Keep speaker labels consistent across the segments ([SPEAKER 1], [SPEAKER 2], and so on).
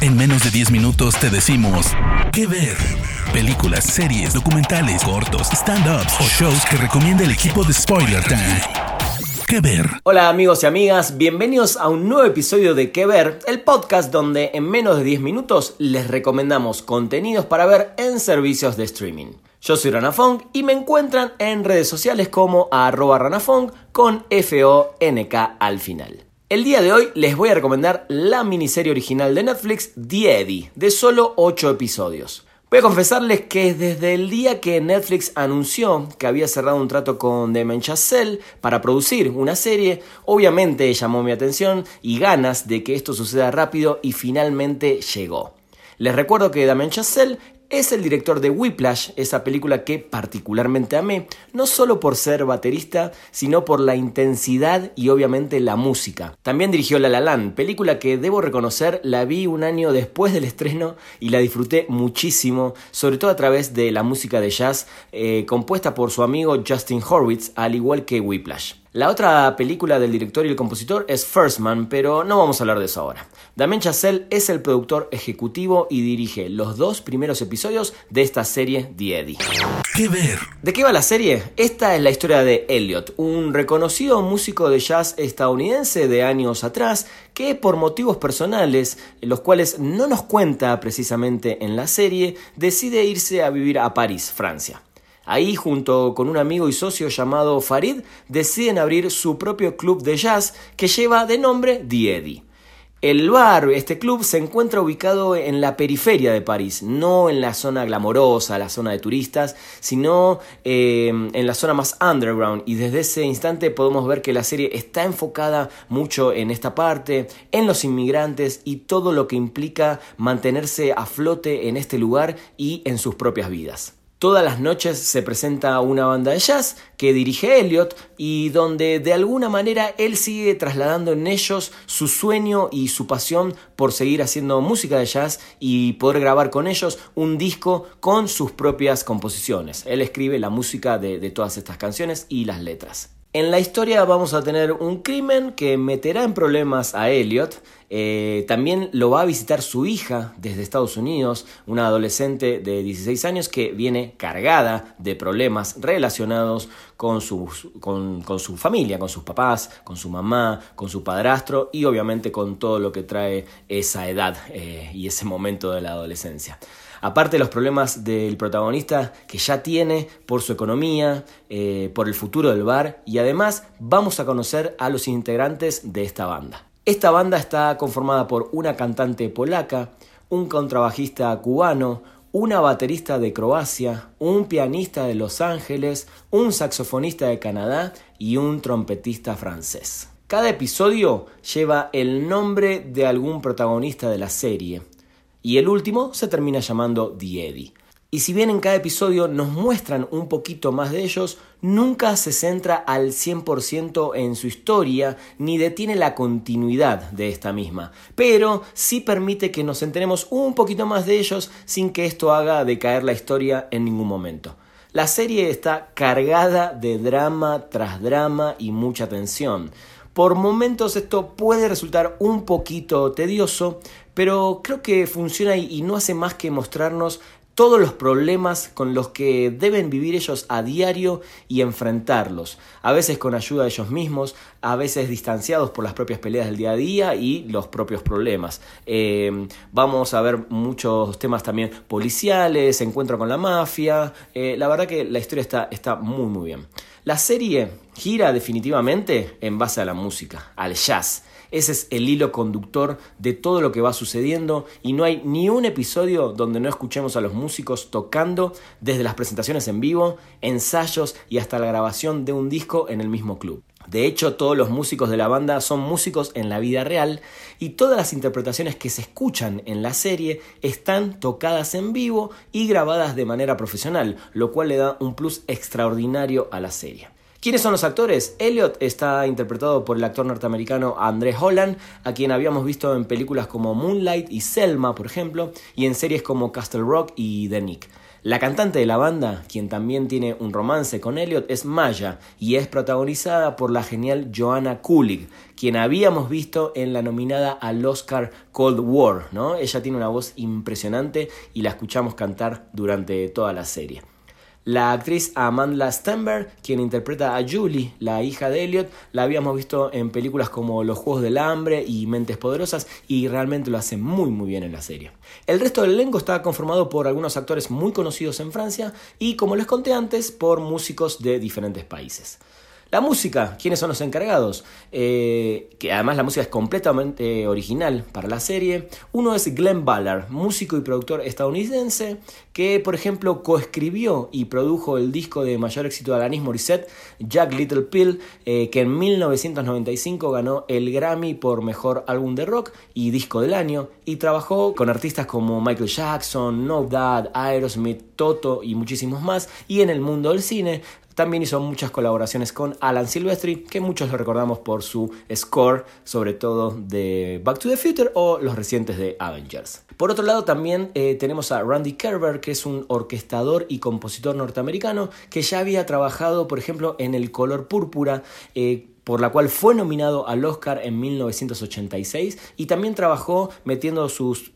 [SPEAKER 1] En menos de 10 minutos te decimos qué ver. Películas, series, documentales, cortos, stand-ups o shows que recomienda el equipo de Spoiler Time. ¿Qué ver?
[SPEAKER 2] Hola amigos y amigas, bienvenidos a un nuevo episodio de ¿Qué ver? El podcast donde en menos de 10 minutos les recomendamos contenidos para ver en servicios de streaming. Yo soy Ranafong y me encuentran en redes sociales como arroba ranafong con F-O-N-K al final. El día de hoy les voy a recomendar la miniserie original de Netflix, The Eddie, de solo 8 episodios. Voy a confesarles que desde el día que Netflix anunció que había cerrado un trato con Damien Chazelle para producir una serie, obviamente llamó mi atención y ganas de que esto suceda rápido y finalmente llegó. Les recuerdo que Damien Chazelle es el director de Whiplash, esa película que particularmente amé, no solo por ser baterista, sino por la intensidad y obviamente la música. También dirigió La La Land, película que debo reconocer la vi un año después del estreno y la disfruté muchísimo, sobre todo a través de la música de jazz eh, compuesta por su amigo Justin Horwitz, al igual que Whiplash. La otra película del director y el compositor es First Man, pero no vamos a hablar de eso ahora. Damien Chazelle es el productor ejecutivo y dirige los dos primeros episodios de esta serie The Eddie.
[SPEAKER 1] ¿Qué ver?
[SPEAKER 2] ¿De qué va la serie? Esta es la historia de Elliot, un reconocido músico de jazz estadounidense de años atrás que por motivos personales, los cuales no nos cuenta precisamente en la serie, decide irse a vivir a París, Francia. Ahí, junto con un amigo y socio llamado Farid, deciden abrir su propio club de jazz que lleva de nombre The Eddie. El bar, este club, se encuentra ubicado en la periferia de París, no en la zona glamorosa, la zona de turistas, sino eh, en la zona más underground. Y desde ese instante podemos ver que la serie está enfocada mucho en esta parte, en los inmigrantes y todo lo que implica mantenerse a flote en este lugar y en sus propias vidas. Todas las noches se presenta una banda de jazz que dirige Elliot y donde de alguna manera él sigue trasladando en ellos su sueño y su pasión por seguir haciendo música de jazz y poder grabar con ellos un disco con sus propias composiciones. Él escribe la música de, de todas estas canciones y las letras. En la historia vamos a tener un crimen que meterá en problemas a Elliot. Eh, también lo va a visitar su hija desde Estados Unidos, una adolescente de 16 años que viene cargada de problemas relacionados con su, con, su familia, con sus papás, con su mamá, con su padrastro y obviamente con todo lo que trae esa edad eh, y ese momento de la adolescencia. Aparte de los problemas del protagonista que ya tiene por su economía, eh, por el futuro del bar y además vamos a conocer a los integrantes de esta banda. Esta banda está conformada por una cantante polaca, un contrabajista cubano, una baterista de Croacia, un pianista de Los Ángeles, un saxofonista de Canadá y un trompetista francés. Cada episodio lleva el nombre de algún protagonista de la serie y el último se termina llamando The Eddie. Y si bien en cada episodio nos muestran un poquito más de ellos, nunca se centra al 100% en su historia ni detiene la continuidad de esta misma, pero sí permite que nos enteremos un poquito más de ellos sin que esto haga decaer la historia en ningún momento. La serie está cargada de drama tras drama y mucha tensión. Por momentos esto puede resultar un poquito tedioso, pero creo que funciona y no hace más que mostrarnos todos los problemas con los que deben vivir ellos a diario y enfrentarlos, a veces con ayuda de ellos mismos, a veces distanciados por las propias peleas del día a día y los propios problemas. Eh, vamos a ver muchos temas también policiales, encuentro con la mafia, eh, la verdad que la historia está, está muy muy bien. La serie gira definitivamente en base a la música, al jazz. Ese es el hilo conductor de todo lo que va sucediendo y no hay ni un episodio donde no escuchemos a los músicos tocando desde las presentaciones en vivo, ensayos y hasta la grabación de un disco en el mismo club. De hecho, todos los músicos de la banda son músicos en la vida real y todas las interpretaciones que se escuchan en la serie están tocadas en vivo y grabadas de manera profesional, lo cual le da un plus extraordinario a la serie. ¿Quiénes son los actores? Elliot está interpretado por el actor norteamericano André Holland, a quien habíamos visto en películas como Moonlight y Selma, por ejemplo, y en series como Castle Rock y The Nick. La cantante de la banda, quien también tiene un romance con Elliot, es Maya y es protagonizada por la genial Joanna Kulig, quien habíamos visto en la nominada al Oscar Cold War, ¿no? Ella tiene una voz impresionante y la escuchamos cantar durante toda la serie. La actriz Amanda Stenberg, quien interpreta a Julie, la hija de Elliot, la habíamos visto en películas como Los Juegos del Hambre y Mentes Poderosas y realmente lo hace muy muy bien en la serie. El resto del elenco está conformado por algunos actores muy conocidos en Francia y, como les conté antes, por músicos de diferentes países. La música, ¿quiénes son los encargados? Eh, que además la música es completamente original para la serie. Uno es Glenn Ballard, músico y productor estadounidense, que por ejemplo coescribió y produjo el disco de mayor éxito de Alanis Morissette, Jack Little Pill, eh, que en 1995 ganó el Grammy por mejor álbum de rock y disco del año, y trabajó con artistas como Michael Jackson, No Dad, Aerosmith, Toto y muchísimos más, y en el mundo del cine también hizo muchas colaboraciones con Alan Silvestri, que muchos lo recordamos por su score, sobre todo de Back to the Future o los recientes de Avengers. Por otro lado, también eh, tenemos a Randy Kerber, que es un orquestador y compositor norteamericano que ya había trabajado, por ejemplo, en El color púrpura. Eh, por la cual fue nominado al Oscar en 1986 y también trabajó metiendo sus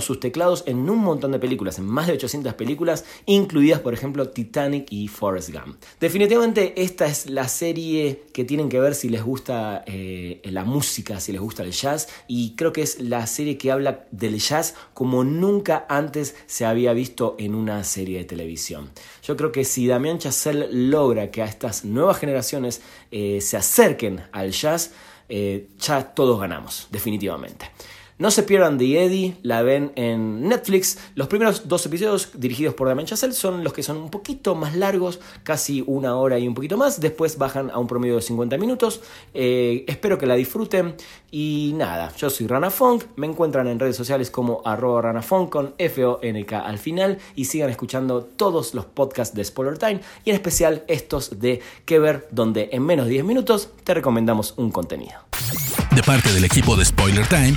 [SPEAKER 2] sus teclados en un montón de películas, en más de 800 películas, incluidas por ejemplo Titanic y Forrest Gump. Definitivamente esta es la serie que tienen que ver si les gusta eh, la música, si les gusta el jazz, y creo que es la serie que habla del jazz como nunca antes se había visto en una serie de televisión. Yo creo que si Damián Chazelle logra que a estas nuevas generaciones eh, se acerquen al jazz, eh, ya todos ganamos, definitivamente. No se pierdan The Eddie, la ven en Netflix. Los primeros dos episodios dirigidos por Damien Chazelle son los que son un poquito más largos, casi una hora y un poquito más. Después bajan a un promedio de 50 minutos. Eh, espero que la disfruten. Y nada, yo soy Rana Funk. Me encuentran en redes sociales como arroba ranafunk con F-O-N-K al final. Y sigan escuchando todos los podcasts de Spoiler Time y en especial estos de Que Ver, donde en menos de 10 minutos te recomendamos un contenido.
[SPEAKER 1] De parte del equipo de Spoiler Time,